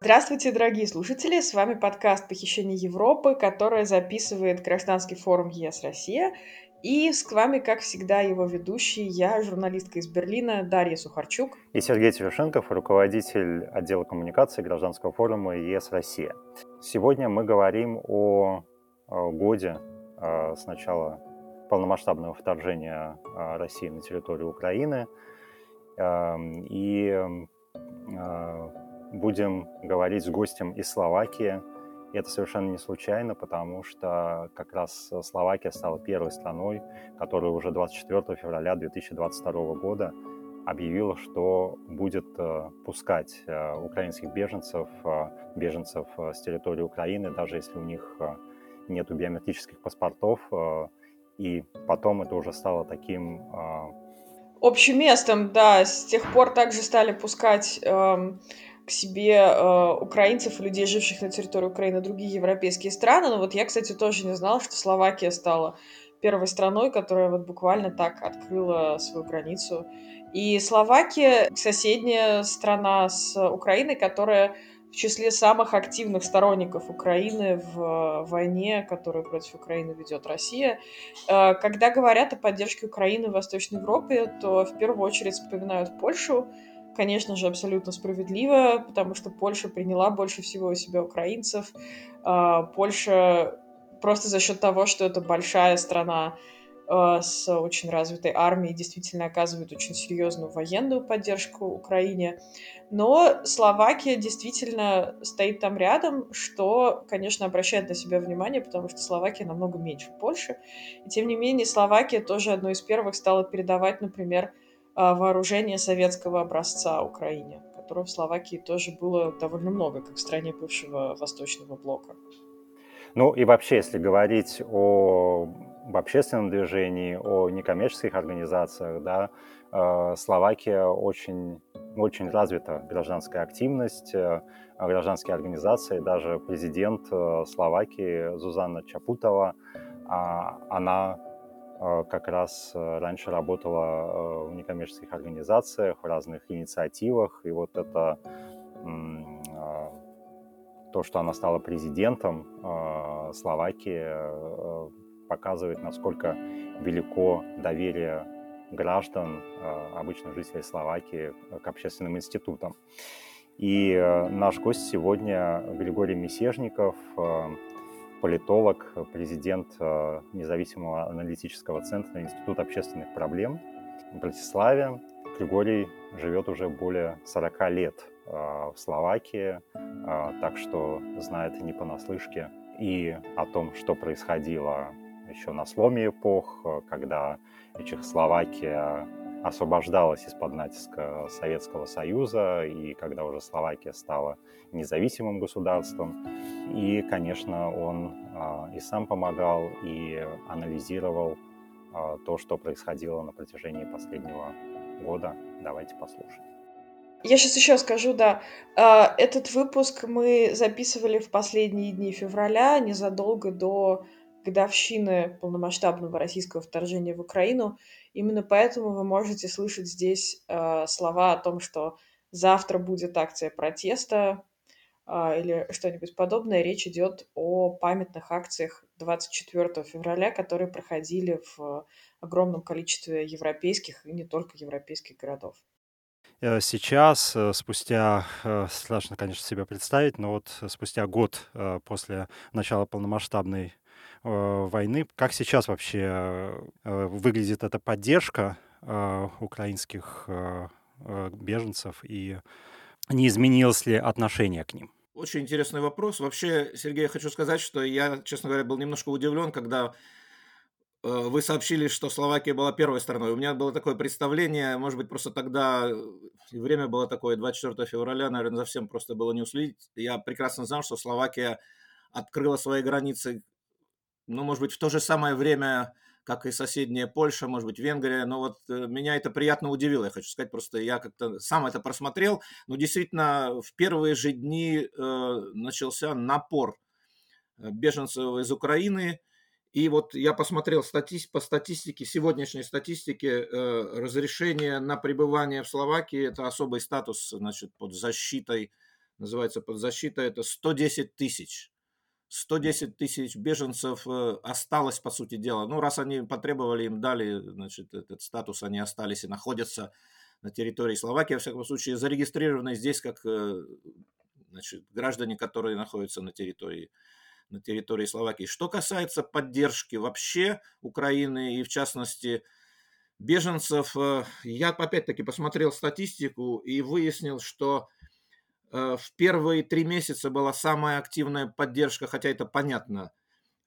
Здравствуйте, дорогие слушатели! С вами подкаст «Похищение Европы», который записывает Гражданский форум ЕС Россия. И с вами, как всегда, его ведущий, я, журналистка из Берлина Дарья Сухарчук. И Сергей Терешенков, руководитель отдела коммуникации Гражданского форума ЕС Россия. Сегодня мы говорим о годе э, с начала полномасштабного вторжения э, России на территорию Украины. Эм, и э, будем говорить с гостем из Словакии. И это совершенно не случайно, потому что как раз Словакия стала первой страной, которая уже 24 февраля 2022 года объявила, что будет э, пускать э, украинских беженцев, э, беженцев с территории Украины, даже если у них нет биометрических паспортов. И потом это уже стало таким общим местом, да. С тех пор также стали пускать эм, к себе э, украинцев людей, живших на территории Украины, другие европейские страны. Но вот я, кстати, тоже не знала, что Словакия стала первой страной, которая вот буквально так открыла свою границу. И Словакия соседняя страна с Украиной, которая в числе самых активных сторонников Украины в войне, которую против Украины ведет Россия. Э, когда говорят о поддержке Украины в Восточной Европе, то в первую очередь вспоминают Польшу, конечно же, абсолютно справедливо, потому что Польша приняла больше всего у себя украинцев. А, Польша просто за счет того, что это большая страна а, с очень развитой армией, действительно оказывает очень серьезную военную поддержку Украине. Но Словакия действительно стоит там рядом, что, конечно, обращает на себя внимание, потому что Словакия намного меньше Польши. И тем не менее, Словакия тоже одной из первых стала передавать, например, а, вооружения советского образца Украине, которого в Словакии тоже было довольно много, как в стране бывшего Восточного блока. Ну и вообще, если говорить о об общественном движении, о некоммерческих организациях, да, э, Словакия очень, очень развита гражданская активность, э, гражданские организации, даже президент э, Словакии Зузанна Чапутова, а, она как раз э, раньше работала э, в некоммерческих организациях, в разных инициативах, и вот это то, что она стала президентом Словакии, показывает, насколько велико доверие граждан, обычных жителей Словакии, к общественным институтам. И наш гость сегодня Григорий Месежников, политолог, президент э, независимого аналитического центра Института общественных проблем в Братиславе. Григорий живет уже более 40 лет э, в Словакии, э, так что знает не понаслышке и о том, что происходило еще на сломе эпох, когда Чехословакия освобождалась из-под натиска Советского Союза, и когда уже Словакия стала независимым государством. И, конечно, он а, и сам помогал, и анализировал а, то, что происходило на протяжении последнего года. Давайте послушаем. Я сейчас еще скажу, да. А, этот выпуск мы записывали в последние дни февраля, незадолго до годовщины полномасштабного российского вторжения в Украину. Именно поэтому вы можете слышать здесь э, слова о том, что завтра будет акция протеста э, или что-нибудь подобное. Речь идет о памятных акциях 24 февраля, которые проходили в огромном количестве европейских и не только европейских городов. Э, сейчас, э, спустя, э, страшно, конечно, себе представить, но вот спустя год после начала полномасштабной войны. Как сейчас вообще э, выглядит эта поддержка э, украинских беженцев и не изменилось ли отношение к ним? Очень интересный вопрос. Вообще, Сергей, я хочу сказать, что я, честно говоря, был немножко удивлен, когда вы сообщили, что Словакия была первой страной. У меня было такое представление, может быть, просто тогда время было такое, 24 февраля, наверное, совсем просто было не уследить. Я прекрасно знал, что Словакия открыла свои границы ну, может быть, в то же самое время, как и соседняя Польша, может быть, Венгрия, но вот э, меня это приятно удивило, я хочу сказать, просто я как-то сам это просмотрел, но действительно в первые же дни э, начался напор э, беженцев из Украины, и вот я посмотрел стати... по статистике, сегодняшней статистике, э, разрешение на пребывание в Словакии – это особый статус, значит, под защитой называется под защитой, это 110 тысяч. 110 тысяч беженцев э, осталось, по сути дела. Ну, раз они потребовали, им дали, значит, этот статус, они остались и находятся на территории Словакии, во всяком случае, зарегистрированы здесь как э, значит, граждане, которые находятся на территории, на территории Словакии. Что касается поддержки вообще Украины и, в частности, беженцев, э, я опять-таки посмотрел статистику и выяснил, что в первые три месяца была самая активная поддержка, хотя это понятно,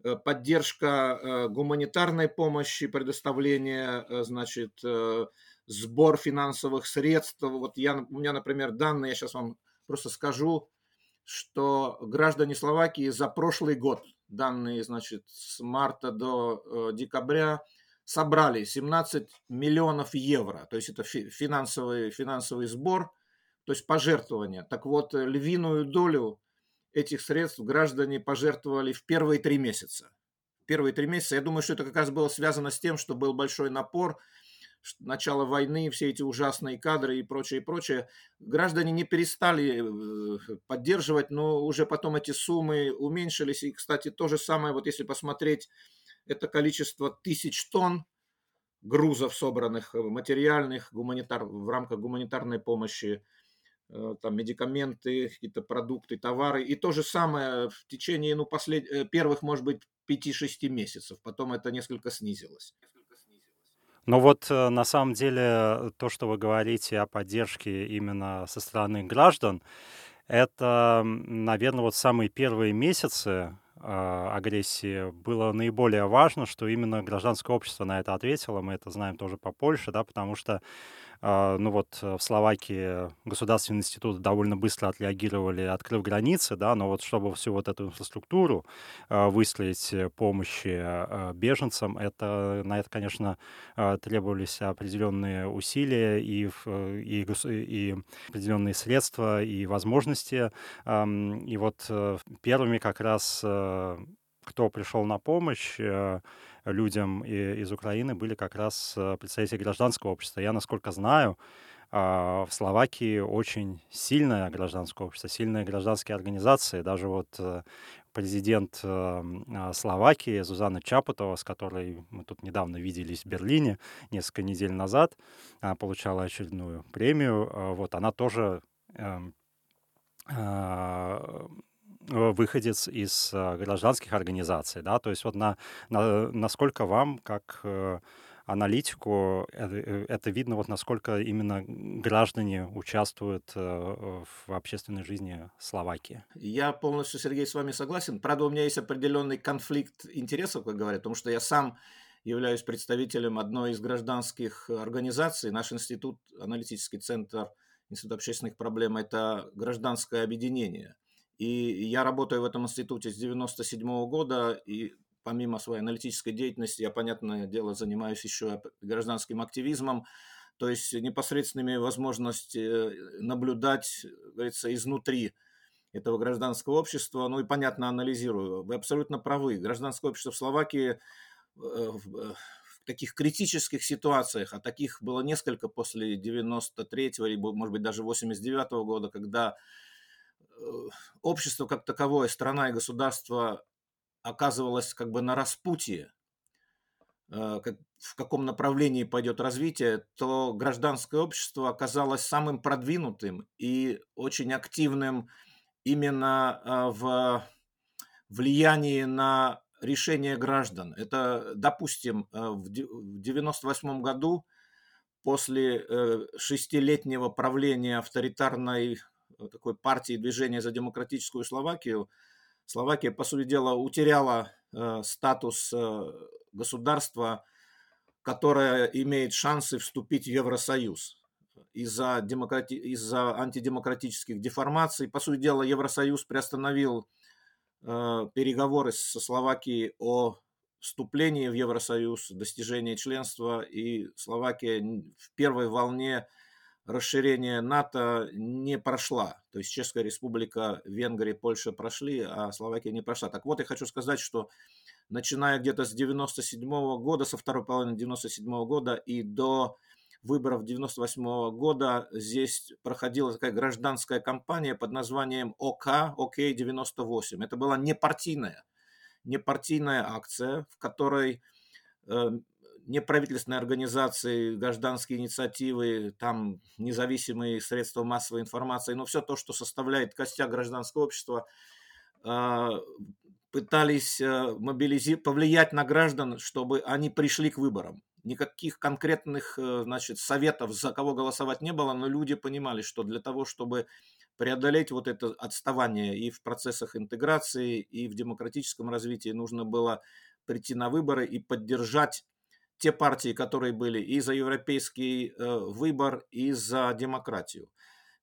э, поддержка э, гуманитарной помощи, предоставление, значит, сбор финансовых средств. Вот я, у меня, например, данные, я сейчас вам просто скажу, что граждане Словакии за прошлый год, данные, значит, с марта до декабря, собрали 17 миллионов евро. То есть это финансовый, финансовый сбор – то есть пожертвования. Так вот, э, львиную долю этих средств граждане пожертвовали в первые три месяца. Первые три месяца, я думаю, что это как раз было связано с тем, что был большой напор, начало войны, все эти ужасные кадры и прочее, и прочее. Граждане не перестали э, поддерживать, но уже потом эти суммы уменьшились. И, кстати, то же самое, вот если посмотреть это количество тысяч тонн грузов, собранных э, материальных гуманитар, в рамках гуманитарной помощи, там медикаменты, какие-то продукты, товары. И то же самое в течение ну, послед... Э, первых, может быть, 5-6 месяцев. Потом это несколько снизилось. Но вот э, на самом деле то, что вы говорите о поддержке именно со стороны граждан, это, наверное, вот самые первые месяцы агрессии было наиболее важно, что именно гражданское общество на это ответило. Мы это знаем тоже по Польше, да, потому что ну вот э, в Словакии государственные институты довольно быстро отреагировали, открыв границы, да, но вот чтобы всю вот эту инфраструктуру а, выстроить э, помощи а, беженцам, это, на это, конечно, требовались определенные усилия и, и, и определенные средства и возможности. И вот э, первыми как раз кто пришел на помощь, людям из Украины были как раз э, представители гражданского общества. Я, насколько знаю, а, в Словакии очень сильное гражданское общество, сильные гражданские организации. Даже вот э, президент э, а, Словакии Зузана Чапутова, с которой мы тут недавно виделись в Берлине несколько недель назад, получала очередную премию. Вот она тоже эм, а, Э, выходец из э, гражданских организаций, да, то есть вот на, на, насколько вам, как э, аналитику, это видно, вот насколько именно граждане участвуют в общественной жизни Словакии. Я полностью, Сергей, с вами согласен. Правда, у меня есть определенный конфликт интересов, как говорят, потому что я сам являюсь представителем одной из гражданских организаций. Наш институт, аналитический центр Институт общественных проблем, это гражданское объединение – и я работаю в этом институте с 97 года, и помимо своей аналитической деятельности, я, понятное дело, занимаюсь еще гражданским активизмом, то есть непосредственными возможностями э, наблюдать, говорится, изнутри этого гражданского общества, ну и, понятно, анализирую. Вы абсолютно правы. Гражданское общество в Словакии э, в таких критических ситуациях, а таких было несколько после 93-го, или, может быть, даже 89-го года, когда Э, общество как таковое, страна и государство оказывалось как бы на распутье, э, как, в каком направлении пойдет развитие, то гражданское общество оказалось самым продвинутым и очень активным именно э, в влиянии на решение граждан. Это, допустим, в 1998 году после шестилетнего правления авторитарной Э, такой партии движения за демократическую Словакию, Словакия, по сути дела, утеряла э, статус э, государства, которое имеет шансы вступить в Евросоюз из-за, демократи... из-за антидемократических деформаций. По сути дела, Евросоюз приостановил э, переговоры со Словакией о вступлении в Евросоюз, достижении членства, и Словакия в первой волне расширение НАТО не прошла. То есть Чешская республика, Венгрия, Польша прошли, а Словакия не прошла. Так вот, я хочу сказать, что начиная где-то с 97 года, со второй половины 97 года и до выборов 98 года здесь проходила такая гражданская кампания под названием ОК, ОК-98. Это была непартийная, непартийная акция, в которой э, неправительственные организации, гражданские инициативы, там независимые средства массовой информации, но все то, что составляет костяк гражданского общества, э, пытались э, мобилизировать, повлиять на граждан, чтобы они пришли к выборам. Никаких конкретных э, значит, советов, за кого голосовать не было, но люди понимали, что для того, чтобы преодолеть вот это отставание и в процессах интеграции, и в демократическом развитии, нужно было прийти на выборы и поддержать те партии, которые были и за европейский э, выбор, и за демократию.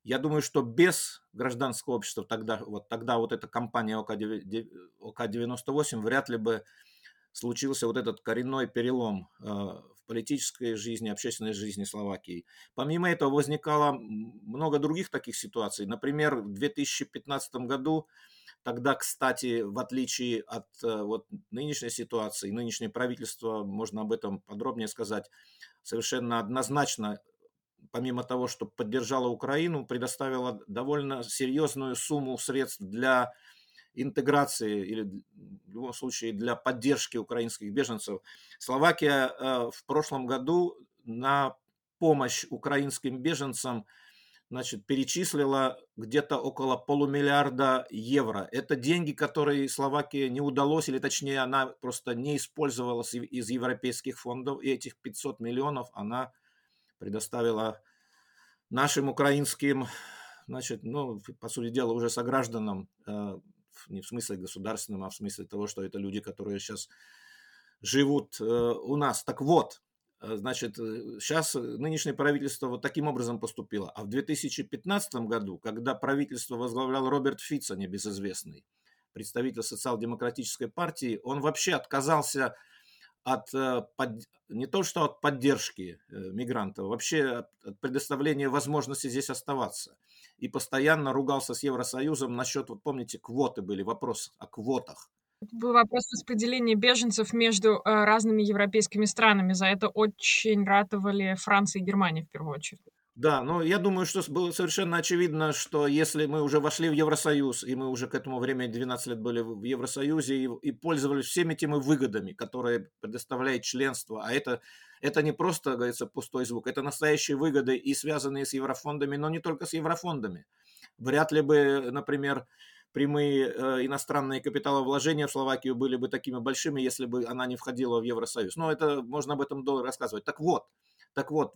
Я думаю, что без гражданского общества тогда вот, тогда вот эта кампания ОК-98 вряд ли бы случился вот этот коренной перелом э, в политической жизни, общественной жизни Словакии. Помимо этого возникало много других таких ситуаций. Например, в 2015 году Тогда, кстати, в отличие от э, вот, нынешней ситуации, нынешнее правительство, можно об этом подробнее сказать, совершенно однозначно помимо того, что поддержала Украину, предоставила довольно серьезную сумму средств для интеграции или в любом случае для поддержки украинских беженцев. Словакия э, в прошлом году на помощь украинским беженцам значит, перечислила где-то около полумиллиарда евро. Это деньги, которые Словакии не удалось, или точнее она просто не использовала из европейских фондов, и этих 500 миллионов она предоставила нашим украинским, значит, ну, по сути дела, уже согражданам, э, не в смысле государственным, а в смысле того, что это люди, которые сейчас живут э, у нас. Так вот, э, значит, сейчас нынешнее правительство вот таким образом поступило. А в 2015 году, когда правительство возглавлял Роберт Фица, небезызвестный, представитель социал-демократической партии, он вообще отказался от э, не то что от поддержки э, мигрантов, вообще от предоставления возможности здесь оставаться. И постоянно ругался с Евросоюзом насчет, вот помните, квоты были, вопрос о квотах. Был вопрос распределения беженцев между э, разными европейскими странами. За это очень ратовали Франция и Германия в первую очередь. Да, но я думаю, что было совершенно очевидно, что если мы уже вошли в Евросоюз, и мы уже к этому времени 12 лет были в Евросоюзе и, и пользовались всеми теми выгодами, которые предоставляет членство, а это, это не просто, говорится, пустой звук, это настоящие выгоды и связанные с еврофондами, но не только с еврофондами. Вряд ли бы, например, прямые э, иностранные капиталовложения в Словакию были бы такими большими, если бы она не входила в Евросоюз. Но это можно об этом долго рассказывать. Так вот, так вот,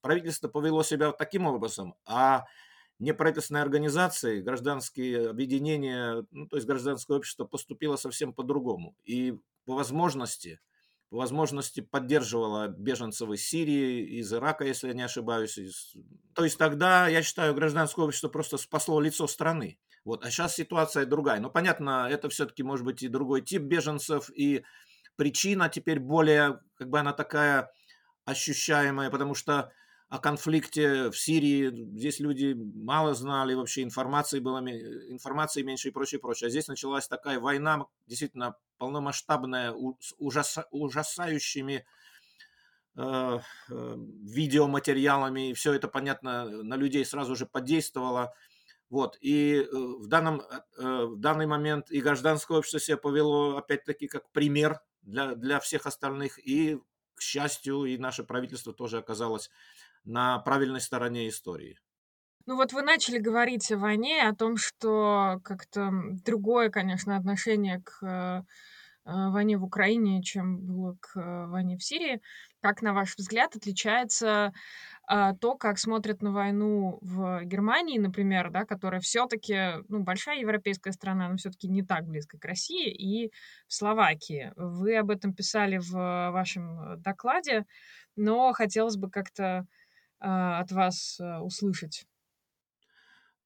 правительство повело себя таким образом, а неправительственные организации, гражданские объединения, ну, то есть гражданское общество поступило совсем по-другому. И по возможности, по возможности поддерживала беженцев из Сирии, из Ирака, если я не ошибаюсь. Из... То есть тогда, я считаю, гражданское общество просто спасло лицо страны. Вот. А сейчас ситуация другая. Но понятно, это все-таки может быть и другой тип беженцев, и причина теперь более, как бы она такая ощущаемое, потому что о конфликте в Сирии здесь люди мало знали, вообще информации было информации меньше и прочее, прочее. А здесь началась такая война, действительно полномасштабная, с ужаса, ужасающими э, э, видеоматериалами, и все это, понятно, на людей сразу же подействовало. Вот, и э, в, данном, э, в данный момент и гражданское общество себя повело, опять-таки, как пример для, для всех остальных, и к счастью, и наше правительство тоже оказалось на правильной стороне истории. Ну вот вы начали говорить о войне, о том, что как-то другое, конечно, отношение к э, войне в Украине, чем было к э, войне в Сирии. Как, на ваш взгляд, отличается а, то, как смотрят на войну в Германии, например, да, которая все-таки, ну, большая европейская страна, но все-таки не так близко к России, и в Словакии. Вы об этом писали в вашем докладе, но хотелось бы как-то а, от вас э, услышать.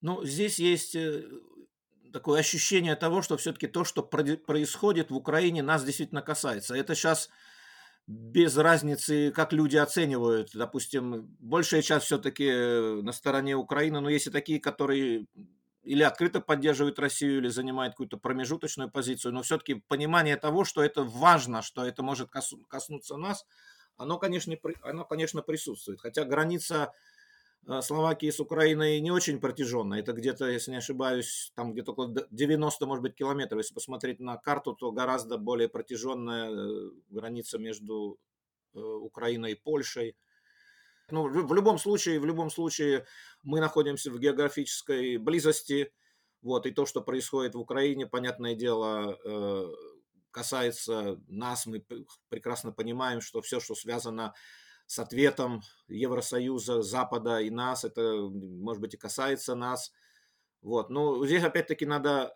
Ну, здесь есть э, такое ощущение того, что все-таки то, что происходит в Украине, нас действительно касается. Это сейчас без разницы, как люди оценивают. Допустим, большая часть все-таки э, на стороне Украины, но есть и такие, которые или открыто поддерживают Россию, или занимают какую-то промежуточную позицию, но все-таки понимание того, что это важно, что это может коснуться нас, оно, конечно, оно, конечно, присутствует. Хотя граница Словакии с Украиной не очень протяженная. Это где-то, если не ошибаюсь, там где-то около 90, может быть, километров. Если посмотреть на карту, то гораздо более протяженная э, граница между э, Украиной и Польшей. Ну, в любом случае, в любом случае мы находимся в географической близости. Вот, и то, что происходит в Украине, понятное дело, касается нас, мы прекрасно понимаем, что все, что связано с ответом Евросоюза, Запада и нас, это, может быть, и касается нас. Вот. Но здесь, опять-таки, надо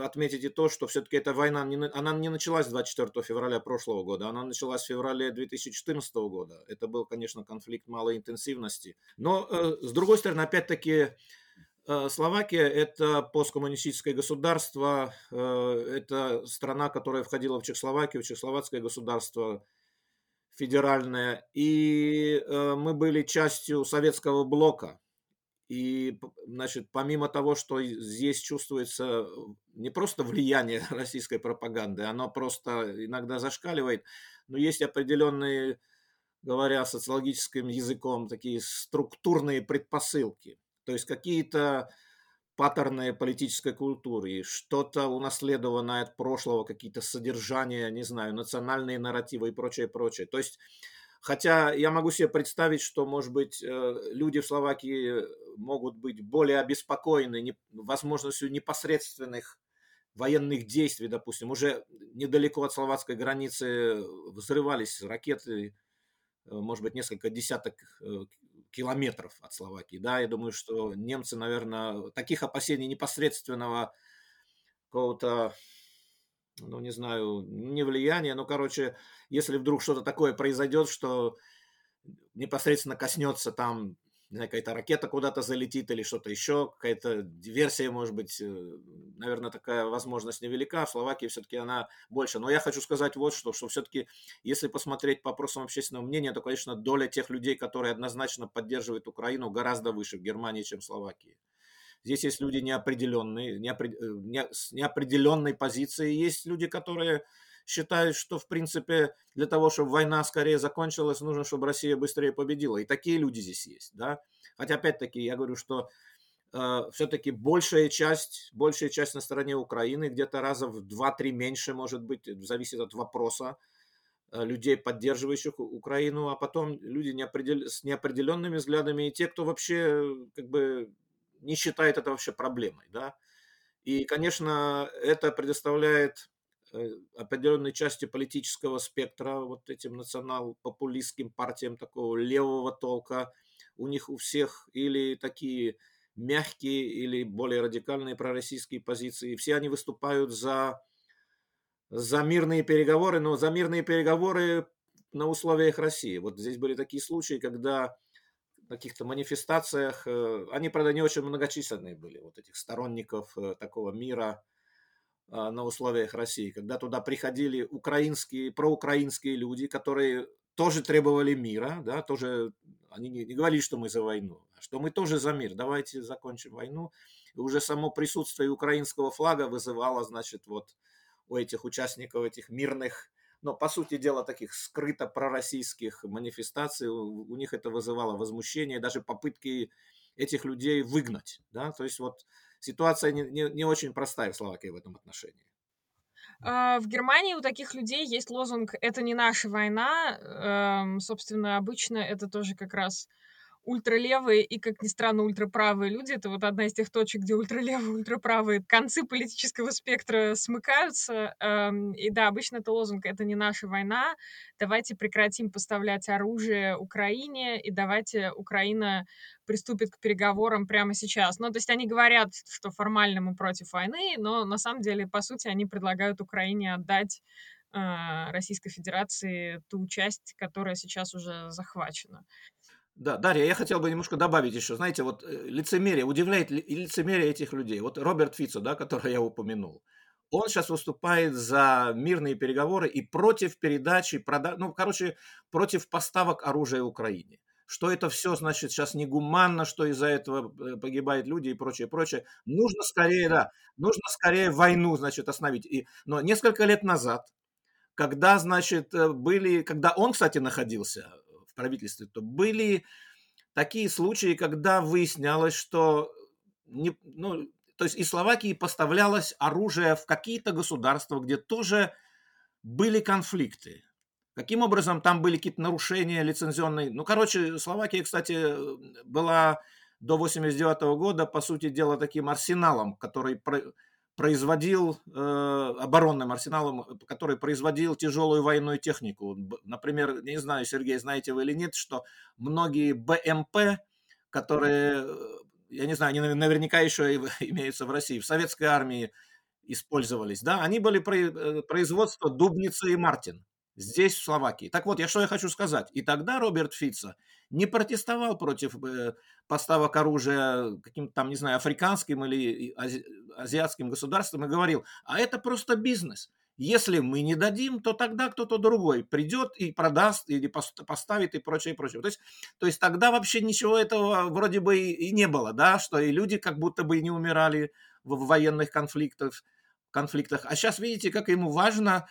отметить и то, что все-таки эта война, она не началась 24 февраля прошлого года, она началась в феврале 2014 года. Это был, конечно, конфликт малой интенсивности. Но, э, с другой стороны, опять-таки, Э, Словакия – это посткоммунистическое государство, э, это страна, которая входила в Чехословакию, Чехословацкое государство федеральное, и э, мы были частью советского блока. И, значит, помимо того, что здесь чувствуется не просто влияние российской пропаганды, оно просто иногда зашкаливает, но есть определенные, говоря социологическим языком, такие структурные предпосылки – то есть какие-то паттерны политической культуры, что-то унаследованное от прошлого, какие-то содержания, не знаю, национальные нарративы и прочее, прочее. То есть, хотя я могу себе представить, что, может быть, э, люди в Словакии могут быть более обеспокоены возможностью непосредственных военных действий, допустим, уже недалеко от словацкой границы взрывались ракеты, э, может быть, несколько десяток э, километров от Словакии. Да, я думаю, что немцы, наверное, таких опасений непосредственного какого-то, ну, не знаю, не влияния, но, короче, если вдруг что-то такое произойдет, что непосредственно коснется там какая-то ракета куда-то залетит или что-то еще, какая-то диверсия, может быть, э, наверное, такая возможность невелика. В Словакии все-таки она больше. Но я хочу сказать вот что, что все-таки, если посмотреть по опросам общественного мнения, то, конечно, доля тех людей, которые однозначно поддерживают Украину, гораздо выше в Германии, чем в Словакии. Здесь есть люди неопределенные, неопред... Э, неопределенной позицией, есть люди, которые считают, что, в принципе, для того, чтобы война скорее закончилась, нужно, чтобы Россия быстрее победила. И такие люди здесь есть, да. Хотя, опять-таки, я говорю, что э, все-таки большая часть, большая часть на стороне Украины, где-то раза в 2-3 меньше, может быть, зависит от вопроса, э, людей, поддерживающих Украину, а потом люди неопредел... с неопределенными взглядами и те, кто вообще как бы не считает это вообще проблемой, да. И, конечно, это предоставляет определенной части политического спектра, вот этим национал-популистским партиям такого левого толка, у них у всех или такие мягкие или более радикальные пророссийские позиции. Все они выступают за, за мирные переговоры, но за мирные переговоры на условиях России. Вот здесь были такие случаи, когда каких-то манифестациях, э, они, правда, не очень многочисленные были, вот этих сторонников э, такого мира, на условиях России, когда туда приходили украинские, проукраинские люди, которые тоже требовали мира, да, тоже они не, не говорили, что мы за войну, а что мы тоже за мир, давайте закончим войну. И уже само присутствие украинского флага вызывало, значит, вот у этих участников этих мирных, но по сути дела таких скрыто пророссийских манифестаций, у, у них это вызывало возмущение, даже попытки этих людей выгнать, да, то есть вот ситуация не, не, не очень простая в Словакии в этом отношении. А, в Германии у таких людей есть лозунг «это не наша война». Эм, собственно, обычно это тоже как раз ультралевые и, как ни странно, ультраправые люди. Это вот одна из тех точек, где ультралевые ультраправые концы политического спектра смыкаются. Эм, и да, обычно это лозунг «это не наша война», давайте прекратим поставлять оружие Украине, и давайте Украина приступит к переговорам прямо сейчас. Ну, то есть они говорят, что формально мы против войны, но на самом деле, по сути, они предлагают Украине отдать э, Российской Федерации ту часть, которая сейчас уже захвачена. Да, Дарья, я хотел бы немножко добавить еще. Знаете, вот э, лицемерие, удивляет лицемерие этих людей. Вот Роберт Фицо, да, который я упомянул, он сейчас выступает за мирные переговоры и против передачи, прода... ну, короче, против поставок оружия Украине. Что это все, значит, сейчас негуманно, что из-за этого э, погибают люди и прочее, прочее. Нужно скорее, да, нужно скорее войну, значит, остановить. И, но несколько лет назад когда, значит, э, были, когда он, кстати, находился в правительстве, то были такие случаи, когда выяснялось, что не, ну, то есть из Словакии поставлялось оружие в какие-то государства, где тоже были конфликты. Каким образом там были какие-то нарушения лицензионные? Ну, короче, Словакия, кстати, была до 89 года, по сути дела, таким арсеналом, который производил, э, оборонным арсеналом, который производил тяжелую военную технику. Например, не знаю, Сергей, знаете вы или нет, что многие БМП, которые, э, я не знаю, они наверняка еще имеются в России, в советской армии использовались, да, они были э, производство Дубницы и Мартин здесь, в Словакии. Так вот, я что я хочу сказать. И тогда Роберт Фица не протестовал против э, поставок оружия каким-то там, не знаю, африканским или ази, азиатским государствам и говорил, а это просто бизнес. Если мы не дадим, то тогда кто-то другой придет и продаст или поставит и прочее, и прочее. То есть, то есть тогда вообще ничего этого вроде бы и не было, да, что и люди как будто бы не умирали в военных конфликтах, конфликтах. А сейчас видите, как ему важно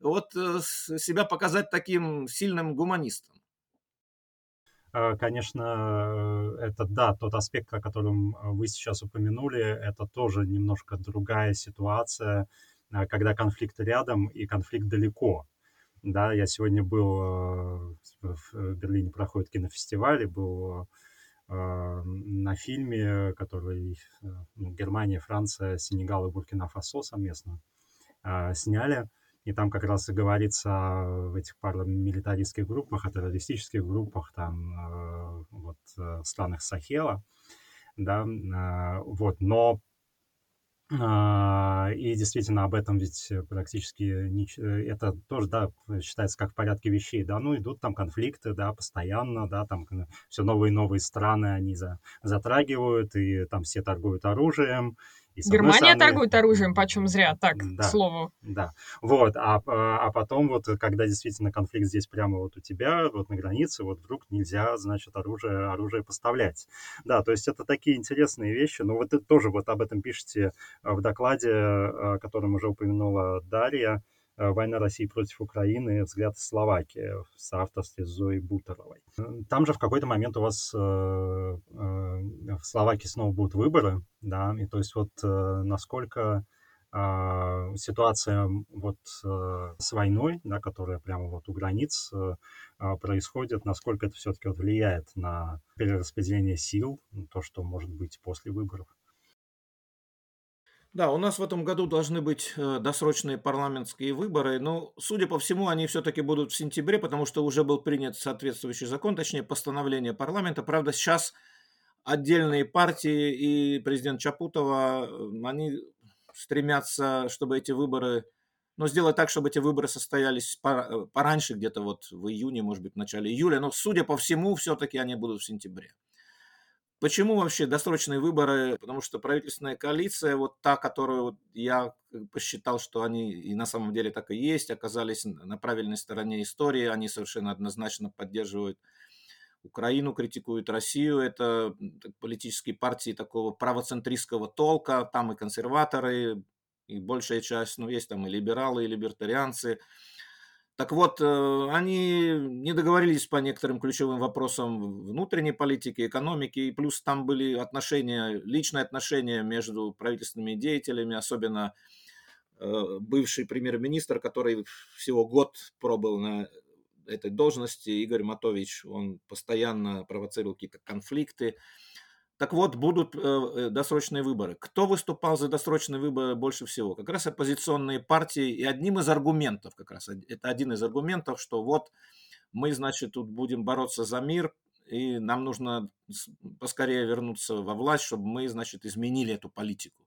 вот э, себя показать таким сильным гуманистом. Э, конечно, э, это да, тот аспект, о котором вы сейчас упомянули, это тоже немножко другая ситуация, когда конфликт рядом и конфликт далеко. Да, я сегодня был в Берлине проходит кинофестиваль, и был на фильме, который ну, Германия, Франция, Сенегал и Буркина-Фасо совместно сняли. И там как раз и говорится в этих парамилитаристских группах, о террористических группах, там, э, вот, э, в странах Сахела, да, э, вот, но и действительно об этом ведь практически не, это тоже, да, считается как в порядке вещей, да, ну идут там конфликты, да, постоянно, да, там все новые и новые страны они за, затрагивают, и там все торгуют оружием, Германия стороны, торгует оружием, почем зря, так, да, к слову. Да, вот, а, а потом вот, когда действительно конфликт здесь прямо вот у тебя, вот на границе, вот вдруг нельзя, значит, оружие, оружие поставлять. Да, то есть это такие интересные вещи, но вот тоже вот об этом пишете в докладе, о котором уже упомянула Дарья, «Война России против Украины. Взгляд Словакии» в соавторстве с Зоей Бутеровой. Там же в какой-то момент у вас э, э, в Словакии снова будут выборы, да, и то есть вот насколько ситуация вот с войной, да, которая прямо вот у границ происходит, насколько это все-таки вот влияет на перераспределение сил, то, что может быть после выборов? Да, у нас в этом году должны быть э, досрочные парламентские выборы, но, судя по всему, они все-таки будут в сентябре, потому что уже был принят соответствующий закон, точнее, постановление парламента. Правда, сейчас отдельные партии и президент Чапутова, э, они стремятся, чтобы эти выборы, ну, сделать так, чтобы эти выборы состоялись э, пораньше, где-то вот в июне, может быть, в начале июля, но, судя по всему, все-таки они будут в сентябре. Почему вообще досрочные выборы? Потому что правительственная коалиция, вот та, которую я посчитал, что они и на самом деле так и есть, оказались на правильной стороне истории, они совершенно однозначно поддерживают Украину, критикуют Россию. Это политические партии такого правоцентристского толка, там и консерваторы, и большая часть, ну, есть там и либералы, и либертарианцы – так вот, э, они не договорились по некоторым ключевым вопросам внутренней политики, экономики, и плюс там были отношения, личные отношения между правительственными деятелями, особенно э, бывший премьер-министр, который всего год пробыл на этой должности, Игорь Матович, он постоянно провоцировал какие-то конфликты, так вот, будут э, э, досрочные выборы. Кто выступал за досрочные выборы больше всего? Как раз оппозиционные партии. И одним из аргументов, как раз, это один из аргументов, что вот мы, значит, тут будем бороться за мир, и нам нужно поскорее вернуться во власть, чтобы мы, значит, изменили эту политику.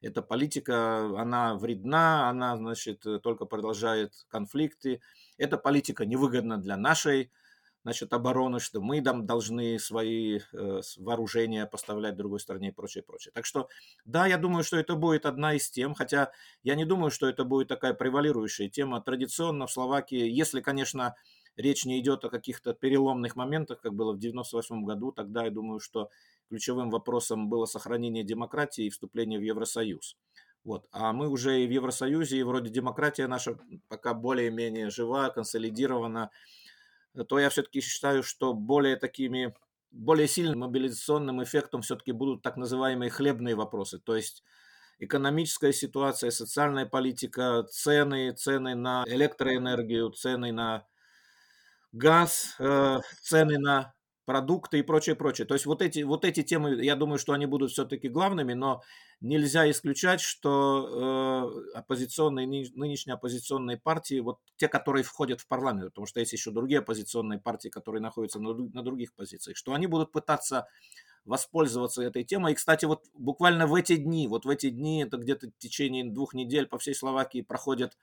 Эта политика, она вредна, она, значит, только продолжает конфликты. Эта политика невыгодна для нашей значит, обороны, что мы там должны свои э, вооружения поставлять другой стране и прочее, прочее. Так что, да, я думаю, что это будет одна из тем, хотя я не думаю, что это будет такая превалирующая тема. Традиционно в Словакии, если, конечно, речь не идет о каких-то переломных моментах, как было в 1998 году, тогда я думаю, что ключевым вопросом было сохранение демократии и вступление в Евросоюз. Вот. А мы уже и в Евросоюзе, и вроде демократия наша пока более-менее жива, консолидирована, то я все-таки считаю, что более такими, более сильным мобилизационным эффектом все-таки будут так называемые хлебные вопросы, то есть экономическая ситуация, социальная политика, цены, цены на электроэнергию, цены на газ, э, цены на продукты и прочее, прочее. То есть вот эти, вот эти темы, я думаю, что они будут все-таки главными, но нельзя исключать, что э, оппозиционные, нынешние оппозиционные партии, вот те, которые входят в парламент, потому что есть еще другие оппозиционные партии, которые находятся на, на других позициях, что они будут пытаться воспользоваться этой темой. И, кстати, вот буквально в эти дни, вот в эти дни, это где-то в течение двух недель по всей Словакии проходят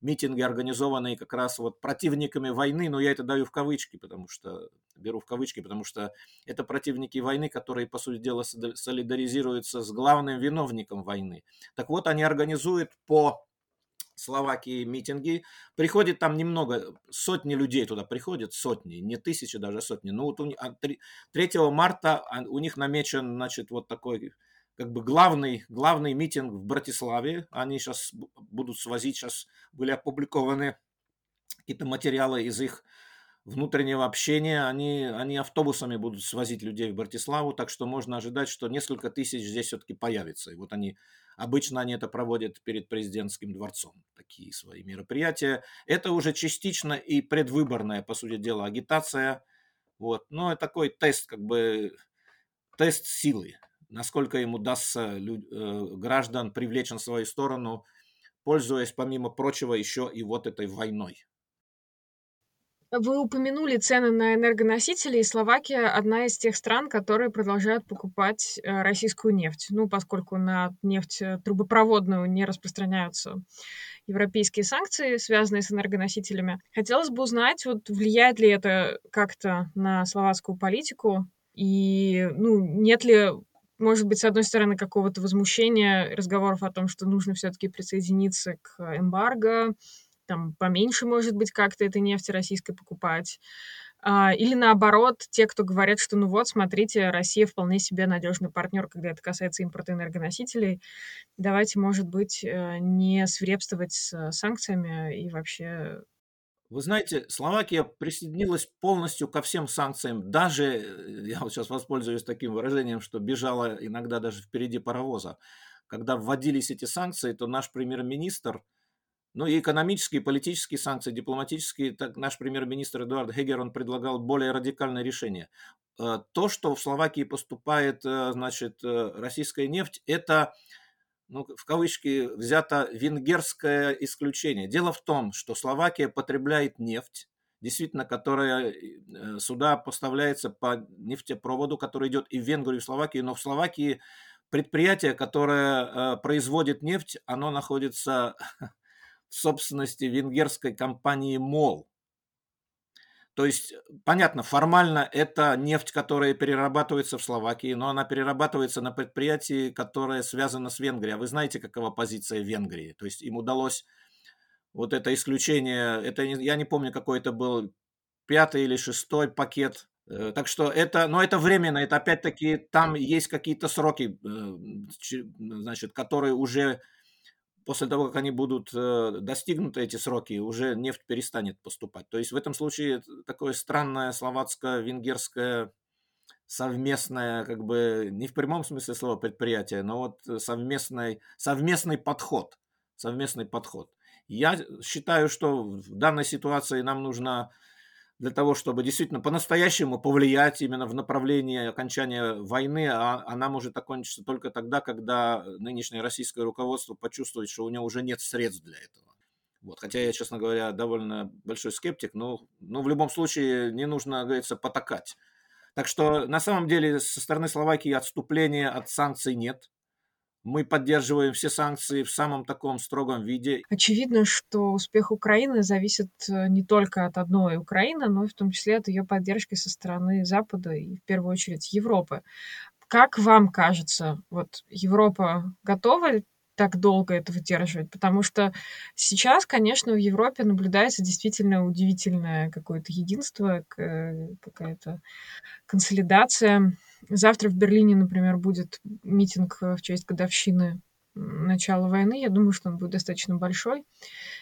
митинги, организованные как раз вот противниками войны, но я это даю в кавычки, потому что, беру в кавычки, потому что это противники войны, которые, по сути дела, солидаризируются с главным виновником войны. Так вот, они организуют по Словакии митинги. Приходит там немного, сотни людей туда приходят, сотни, не тысячи, даже сотни. Ну вот у них, 3 а, марта а, у них намечен, значит, вот такой как бы главный, главный митинг в Братиславе. Они сейчас будут свозить, сейчас были опубликованы какие-то материалы из их внутреннего общения. Они, они автобусами будут свозить людей в Братиславу, так что можно ожидать, что несколько тысяч здесь все-таки появится. И вот они, обычно они это проводят перед президентским дворцом, такие свои мероприятия. Это уже частично и предвыборная, по сути дела, агитация. Вот. Но это такой тест, как бы, тест силы насколько им удастся э, граждан привлечь на свою сторону, пользуясь, помимо прочего, еще и вот этой войной. Вы упомянули цены на энергоносители, и Словакия одна из тех стран, которые продолжают покупать э, российскую нефть. Ну, поскольку на нефть э, трубопроводную не распространяются европейские санкции, связанные с энергоносителями. Хотелось бы узнать, вот влияет ли это как-то на словацкую политику, и ну, нет ли может быть, с одной стороны, какого-то возмущения, разговоров о том, что нужно все-таки присоединиться к эмбарго, там поменьше, может быть, как-то этой нефти российской покупать. А, или наоборот, те, кто говорят, что ну вот, смотрите, Россия вполне себе надежный партнер, когда это касается импорта энергоносителей. Давайте, может быть, э, не свирепствовать с санкциями и вообще вы знаете, Словакия присоединилась полностью ко всем санкциям. Даже, э, я вот сейчас воспользуюсь таким выражением, что бежала иногда даже впереди паровоза. Когда вводились эти санкции, то наш премьер-министр, ну и экономические, и политические санкции, дипломатические, так наш премьер-министр Эдуард Хегер, он предлагал более радикальное решение. Э, то, что в Словакии поступает, э, значит, российская нефть, это ну, в кавычки взято венгерское исключение. Дело в том, что Словакия потребляет нефть, действительно, которая э, сюда поставляется по нефтепроводу, который идет и в Венгрию, и в Словакию, но в Словакии предприятие, которое э, производит нефть, оно находится в собственности венгерской компании МОЛ. То есть, понятно, формально это нефть, которая перерабатывается в Словакии, но она перерабатывается на предприятии, которое связано с Венгрией. А вы знаете, какова позиция Венгрии? То есть им удалось вот это исключение, это я не помню, какой это был, пятый или шестой пакет. Э, так что это, но это временно, это опять-таки там есть какие-то сроки, э, значит, которые уже после того, как они будут э, достигнуты, эти сроки, уже нефть перестанет поступать. То есть в этом случае такое странное словацко-венгерское совместное, как бы не в прямом смысле слова предприятие, но вот совместный, совместный подход. Совместный подход. Я считаю, что в данной ситуации нам нужно для того, чтобы действительно по-настоящему повлиять именно в направлении окончания войны, а она может окончиться только тогда, когда нынешнее российское руководство почувствует, что у него уже нет средств для этого. Вот. Хотя я, честно говоря, довольно большой скептик, но, но в любом случае не нужно, говорится, потакать. Так что на самом деле со стороны Словакии отступления от санкций нет. Мы поддерживаем все санкции в самом таком строгом виде. Очевидно, что успех Украины зависит э, не только от одной Украины, но и в том числе от ее поддержки со стороны Запада и в первую очередь Европы. Как вам кажется, вот Европа готова так долго это выдерживать, потому что сейчас, конечно, в Европе наблюдается действительно удивительное какое-то единство, какая-то консолидация. Завтра в Берлине, например, будет митинг в честь годовщины начала войны. Я думаю, что он будет достаточно большой.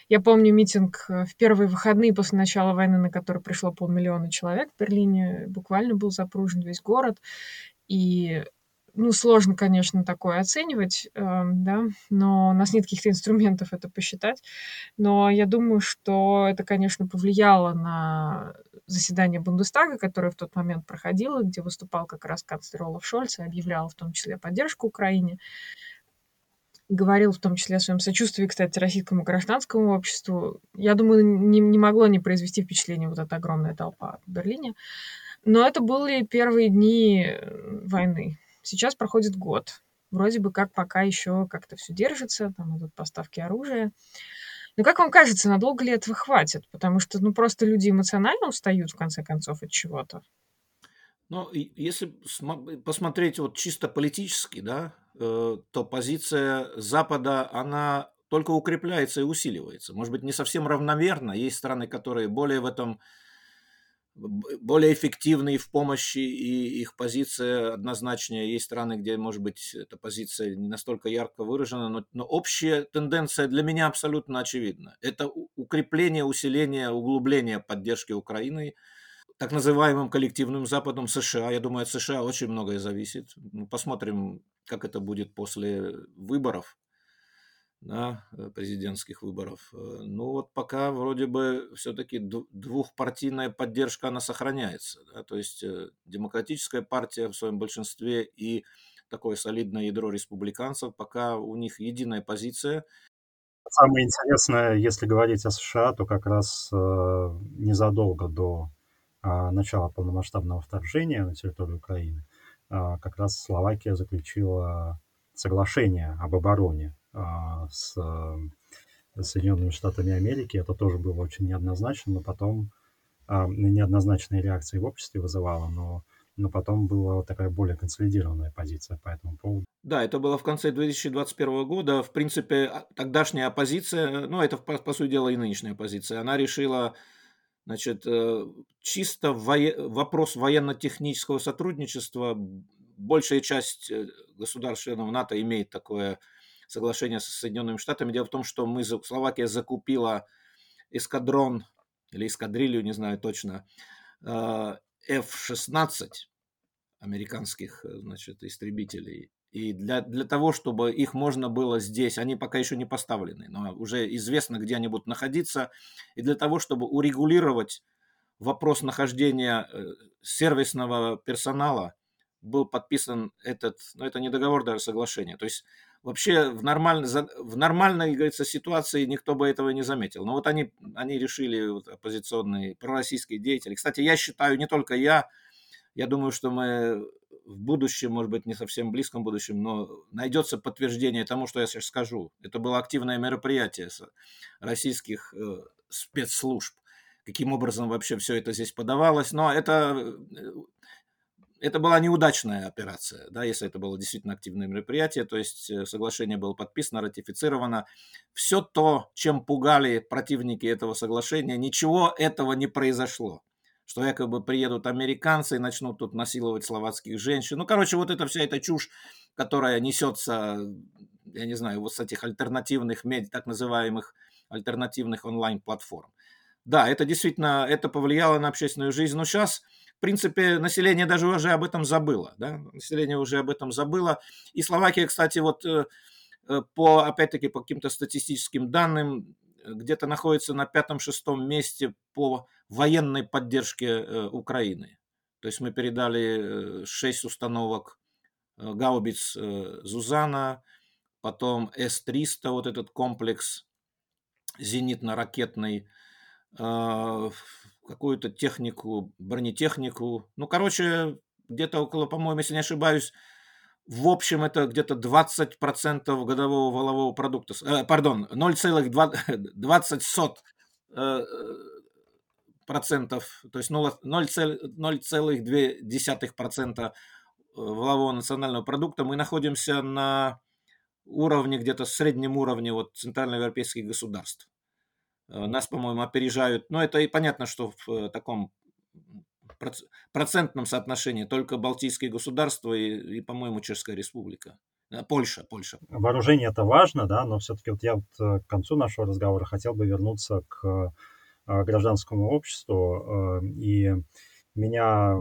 Я помню митинг э, в первые выходные после начала войны, на который пришло полмиллиона человек в Берлине. Буквально был запружен весь город. И ну, сложно, конечно, такое оценивать, э, да, но у нас нет каких-то инструментов это посчитать. Но я думаю, что это, конечно, повлияло на заседание Бундестага, которое в тот момент проходило, где выступал как раз канцлер Олаф Шольц и объявлял в том числе поддержку Украине. Говорил в том числе о своем сочувствии, кстати, российскому гражданскому обществу. Я думаю, не, не могло не произвести впечатление вот эта огромная толпа в Берлине. Но это были первые дни войны. Сейчас проходит год. Вроде бы как пока еще как-то все держится, там идут поставки оружия. Но как вам кажется, надолго ли этого хватит? Потому что, ну, просто люди эмоционально устают, в конце концов, от чего-то. Ну, если посмотреть вот чисто политически, да, э, то позиция Запада, она только укрепляется и усиливается. Может быть, не совсем равномерно. Есть страны, которые более в этом более эффективны в помощи, и их позиция однозначнее. Есть страны, где, может быть, эта позиция не настолько ярко выражена, но, но общая тенденция для меня абсолютно очевидна. Это укрепление, усиление, углубление поддержки Украины так называемым коллективным Западом США. Я думаю, от США очень многое зависит. Посмотрим, как это будет после выборов да, э, президентских выборов. Э, ну вот пока вроде бы все-таки двухпартийная поддержка, она сохраняется. Да, то есть э, демократическая партия в своем большинстве и такое солидное ядро республиканцев, пока у них единая позиция. Самое интересное, если говорить о США, то как раз незадолго до э, начала полномасштабного вторжения на территорию Украины, э, как раз Словакия заключила соглашение об обороне а, с э, Соединенными Штатами Америки. Это тоже было очень неоднозначно, но потом а, неоднозначные реакции в обществе вызывало, но но потом была такая более консолидированная позиция по этому поводу. Да, это было в конце 2021 года. В принципе, а, тогдашняя оппозиция, ну, это, по, по сути дела, и нынешняя оппозиция, она решила, значит, э, чисто во... вопрос военно-технического сотрудничества. Большая часть э, государств-членов НАТО имеет такое соглашение с Соединенными Штатами. Дело в том, что мы, Словакия закупила эскадрон или эскадрилью, не знаю точно, F-16 э, американских значит, истребителей. И для, для того, чтобы их можно было здесь, они пока еще не поставлены, но уже известно, где они будут находиться, и для того, чтобы урегулировать вопрос нахождения э, сервисного персонала, был подписан этот, ну это не договор, даже соглашение. То есть вообще в, нормальной, в нормальной, говорится, ситуации никто бы этого не заметил. Но вот они, они решили, вот, оппозиционные, пророссийские деятели. Кстати, я считаю, не только я, я думаю, что мы в будущем, может быть, не совсем близком будущем, но найдется подтверждение тому, что я сейчас скажу. Это было активное мероприятие российских э, спецслужб. Каким образом вообще все это здесь подавалось. Но это э, это была неудачная операция, да, если это было действительно активное мероприятие, то есть э, соглашение было подписано, ратифицировано. Все то, чем пугали противники этого соглашения, ничего этого не произошло. Что якобы приедут американцы и начнут тут насиловать словацких женщин. Ну, короче, вот эта вся эта чушь, которая несется, я не знаю, вот с этих альтернативных, так называемых альтернативных онлайн-платформ. Да, это действительно, это повлияло на общественную жизнь, но сейчас в принципе, население даже уже об этом забыло. Да? Население уже об этом забыло. И Словакия, кстати, вот э, э, по, опять-таки, по каким-то статистическим данным, где-то находится на пятом-шестом месте по военной поддержке э, Украины. То есть мы передали 6 установок гаубиц Зузана, потом С-300, вот этот комплекс зенитно-ракетный, какую-то технику, бронетехнику. Ну, короче, где-то около, по-моему, если не ошибаюсь, в общем, это где-то 20% годового валового продукта. Э, пардон, 0,20 сот э, процентов, то есть 0,2% валового национального продукта. Мы находимся на уровне, где-то среднем уровне вот, центральноевропейских государств. Э, нас, по-моему, опережают. Но это и понятно, что в э, таком процентном соотношении только Балтийские государства и, и по-моему, Чешская республика. Э, Польша, Польша. Вооружение это важно, да, но все-таки вот я вот к концу нашего разговора хотел бы вернуться к гражданскому обществу. И меня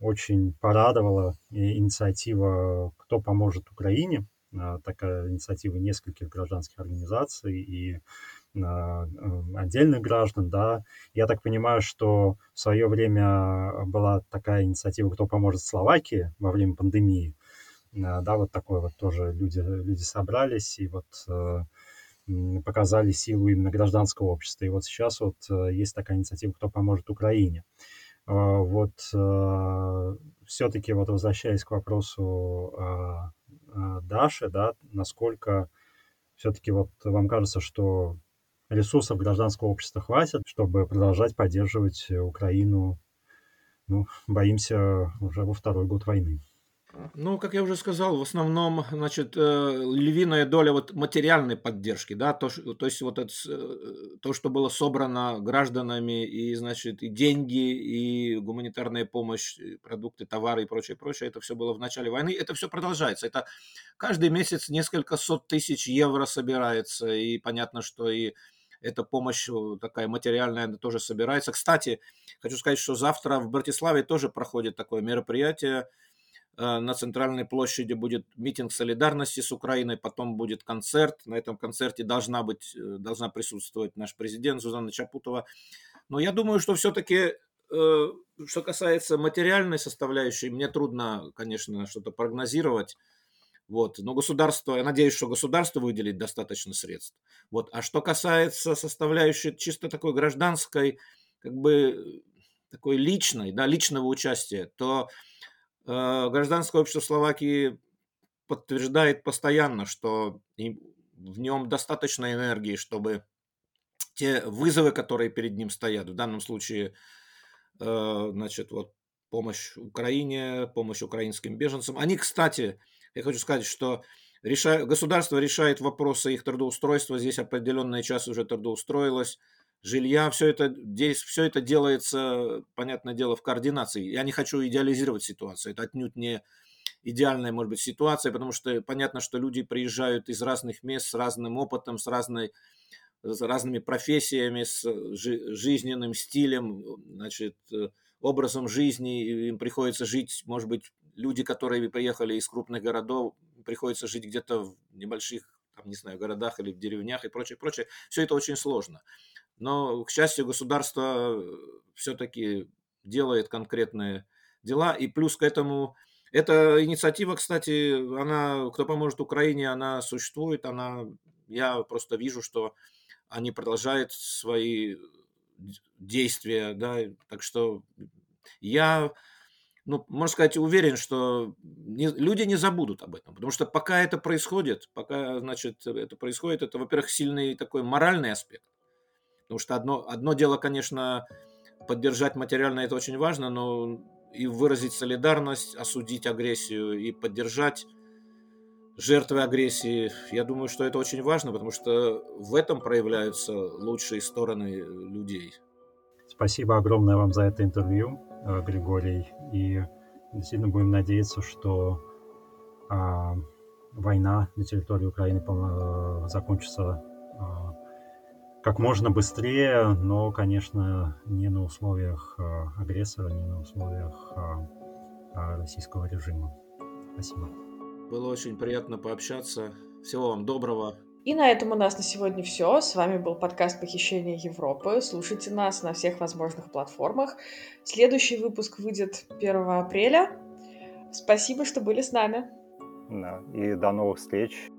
очень порадовала инициатива «Кто поможет Украине», такая инициатива нескольких гражданских организаций и отдельных граждан, да. Я так понимаю, что в свое время была такая инициатива «Кто поможет Словакии» во время пандемии. Э, да, вот такое вот тоже люди, люди собрались и вот э, показали силу именно гражданского общества. И вот сейчас вот э, есть такая инициатива «Кто поможет Украине». Вот все-таки вот возвращаясь к вопросу Даши, да, насколько все-таки вот вам кажется, что ресурсов гражданского общества хватит, чтобы продолжать поддерживать Украину, ну, боимся, уже во второй год войны. Ну, как я уже сказал, в основном, значит, э, львиная доля вот материальной поддержки, да, то, то есть вот это, э, то, что было собрано гражданами, и, значит, и деньги, и гуманитарная помощь, продукты, товары и прочее, прочее, это все было в начале войны, это все продолжается. Это каждый месяц несколько сот тысяч евро собирается, и понятно, что и эта помощь такая материальная тоже собирается. Кстати, хочу сказать, что завтра в Братиславе тоже проходит такое мероприятие, Э, на центральной площади будет митинг солидарности с Украиной, потом будет концерт. На этом концерте должна быть, э, должна присутствовать наш президент Зузанна Чапутова. Но я думаю, что все-таки, э, что касается материальной составляющей, мне трудно, конечно, что-то прогнозировать. Вот. Но государство, я надеюсь, что государство выделит достаточно средств. Вот. А что касается составляющей чисто такой гражданской, как бы такой личной, да, личного участия, то Э, гражданское общество Словакии подтверждает постоянно, что в нем достаточно энергии, чтобы те вызовы, которые перед ним стоят, в данном случае, э, значит, вот помощь Украине, помощь украинским беженцам. Они, кстати, я хочу сказать, что реша... государство решает вопросы их трудоустройства. Здесь определенная часть уже трудоустроилась жилья, все это, здесь все это делается, понятное дело, в координации. Я не хочу идеализировать ситуацию, это отнюдь не идеальная, может быть, ситуация, потому что понятно, что люди приезжают из разных мест с разным опытом, с, разной, с разными профессиями, с жи- жизненным стилем, значит, образом жизни, им приходится жить, может быть, люди, которые приехали из крупных городов, приходится жить где-то в небольших, там, не знаю, городах или в деревнях и прочее, прочее. Все это очень сложно. Но, к счастью, государство э, все-таки делает конкретные дела. И плюс к этому, эта инициатива, кстати, она, кто поможет Украине, она существует, она, я просто вижу, что они продолжают свои действия, да, так что я, ну, можно сказать, уверен, что не, люди не забудут об этом, потому что пока это происходит, пока, значит, это происходит, это, во-первых, сильный такой моральный аспект, Потому что одно, одно дело, конечно, поддержать материально, это очень важно, но и выразить солидарность, осудить агрессию и поддержать жертвы агрессии. Я думаю, что это очень важно, потому что в этом проявляются лучшие стороны людей. Спасибо огромное вам за это интервью, Григорий. И действительно будем надеяться, что а, война на территории Украины э, закончится а, как можно быстрее, но, конечно, не на условиях э, агрессора, не на условиях э, российского режима. Спасибо. Было очень приятно пообщаться. Всего вам доброго. И на этом у нас на сегодня все. С вами был подкаст «Похищение Европы». Слушайте нас на всех возможных платформах. Следующий выпуск выйдет 1 апреля. Спасибо, что были с нами. Да, и до новых встреч.